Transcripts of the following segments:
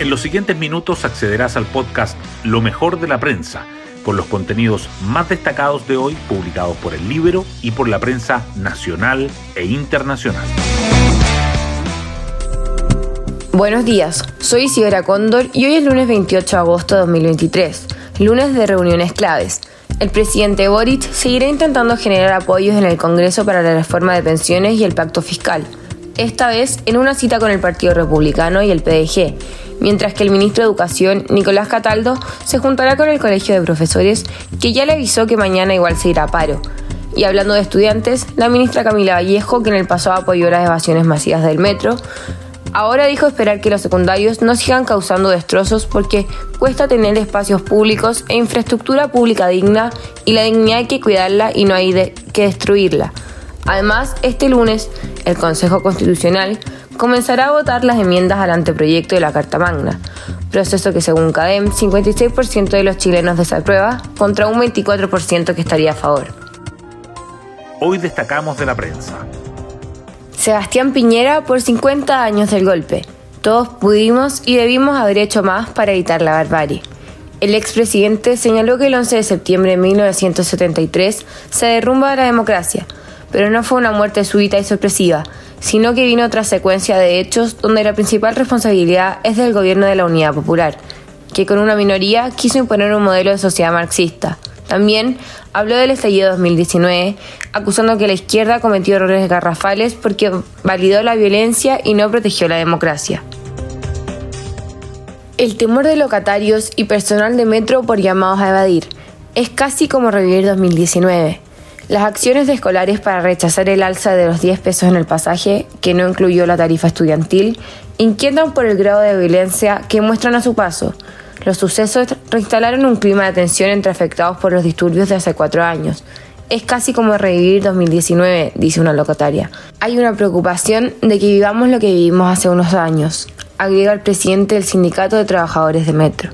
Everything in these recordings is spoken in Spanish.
En los siguientes minutos accederás al podcast Lo mejor de la prensa, con los contenidos más destacados de hoy publicados por el libro y por la prensa nacional e internacional. Buenos días, soy Isidora Cóndor y hoy es lunes 28 de agosto de 2023, lunes de reuniones claves. El presidente Boric seguirá intentando generar apoyos en el Congreso para la reforma de pensiones y el pacto fiscal, esta vez en una cita con el Partido Republicano y el PDG, mientras que el ministro de Educación, Nicolás Cataldo, se juntará con el Colegio de Profesores, que ya le avisó que mañana igual se irá a paro. Y hablando de estudiantes, la ministra Camila Vallejo, que en el pasado apoyó las evasiones masivas del metro, Ahora dijo esperar que los secundarios no sigan causando destrozos porque cuesta tener espacios públicos e infraestructura pública digna y la dignidad hay que cuidarla y no hay que destruirla. Además, este lunes, el Consejo Constitucional comenzará a votar las enmiendas al anteproyecto de la Carta Magna, proceso que según CADEM, 56% de los chilenos desaprueba contra un 24% que estaría a favor. Hoy destacamos de la prensa. Sebastián Piñera por 50 años del golpe. Todos pudimos y debimos haber hecho más para evitar la barbarie. El expresidente señaló que el 11 de septiembre de 1973 se derrumba la democracia, pero no fue una muerte súbita y sorpresiva, sino que vino otra secuencia de hechos donde la principal responsabilidad es del gobierno de la Unidad Popular, que con una minoría quiso imponer un modelo de sociedad marxista. También habló del estallido 2019, acusando que la izquierda cometió errores garrafales porque validó la violencia y no protegió la democracia. El temor de locatarios y personal de metro por llamados a evadir es casi como revivir 2019. Las acciones de escolares para rechazar el alza de los 10 pesos en el pasaje, que no incluyó la tarifa estudiantil, inquietan por el grado de violencia que muestran a su paso. Los sucesos reinstalaron un clima de tensión entre afectados por los disturbios de hace cuatro años. Es casi como revivir 2019, dice una locataria. Hay una preocupación de que vivamos lo que vivimos hace unos años, agrega el presidente del Sindicato de Trabajadores de Metro.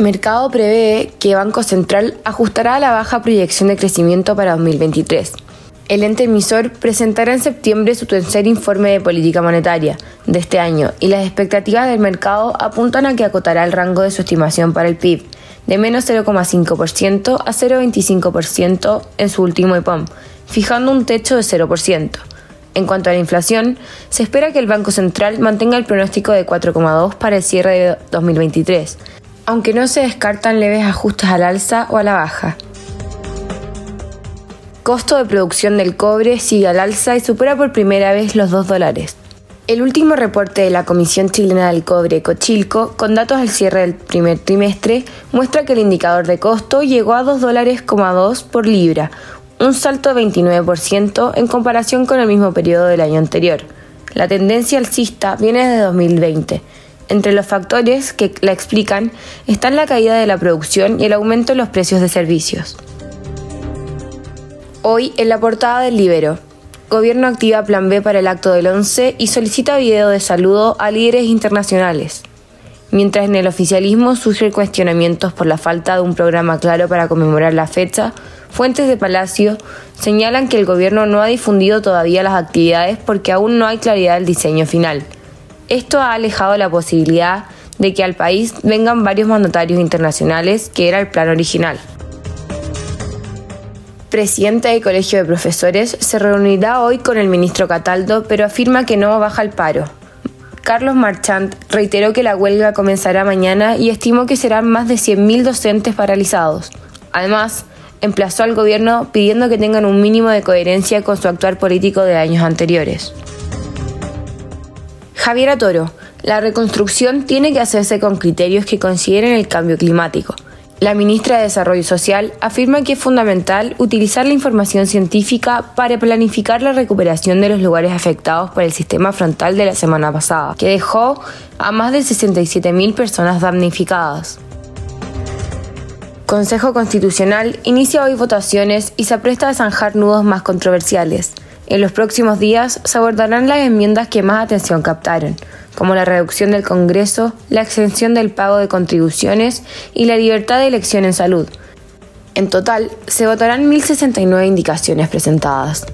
Mercado prevé que Banco Central ajustará la baja proyección de crecimiento para 2023. El ente emisor presentará en septiembre su tercer informe de política monetaria de este año y las expectativas del mercado apuntan a que acotará el rango de su estimación para el PIB de menos 0,5% a 0,25% en su último EPOM, fijando un techo de 0%. En cuanto a la inflación, se espera que el Banco Central mantenga el pronóstico de 4,2 para el cierre de 2023, aunque no se descartan leves ajustes al alza o a la baja. Costo de producción del cobre sigue al alza y supera por primera vez los 2 dólares. El último reporte de la Comisión Chilena del Cobre, Cochilco, con datos al cierre del primer trimestre, muestra que el indicador de costo llegó a 2 dólares por libra, un salto de 29% en comparación con el mismo periodo del año anterior. La tendencia alcista viene desde 2020, entre los factores que la explican están la caída de la producción y el aumento en los precios de servicios. Hoy, en la portada del Libero, Gobierno activa Plan B para el acto del 11 y solicita video de saludo a líderes internacionales. Mientras en el oficialismo surgen cuestionamientos por la falta de un programa claro para conmemorar la fecha, fuentes de Palacio señalan que el gobierno no ha difundido todavía las actividades porque aún no hay claridad del diseño final. Esto ha alejado la posibilidad de que al país vengan varios mandatarios internacionales, que era el plan original. Presidenta del Colegio de Profesores se reunirá hoy con el ministro Cataldo, pero afirma que no baja el paro. Carlos Marchant reiteró que la huelga comenzará mañana y estimó que serán más de 100.000 docentes paralizados. Además, emplazó al gobierno pidiendo que tengan un mínimo de coherencia con su actuar político de años anteriores. Javier Toro, la reconstrucción tiene que hacerse con criterios que consideren el cambio climático. La ministra de Desarrollo Social afirma que es fundamental utilizar la información científica para planificar la recuperación de los lugares afectados por el sistema frontal de la semana pasada, que dejó a más de 67.000 personas damnificadas. Consejo Constitucional inicia hoy votaciones y se apresta a zanjar nudos más controversiales. En los próximos días se abordarán las enmiendas que más atención captaron, como la reducción del Congreso, la exención del pago de contribuciones y la libertad de elección en salud. En total, se votarán 1.069 indicaciones presentadas.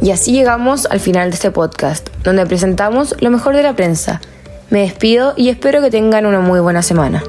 Y así llegamos al final de este podcast. donde presentamos lo mejor de la prensa. Me despido y espero que tengan una muy buena semana.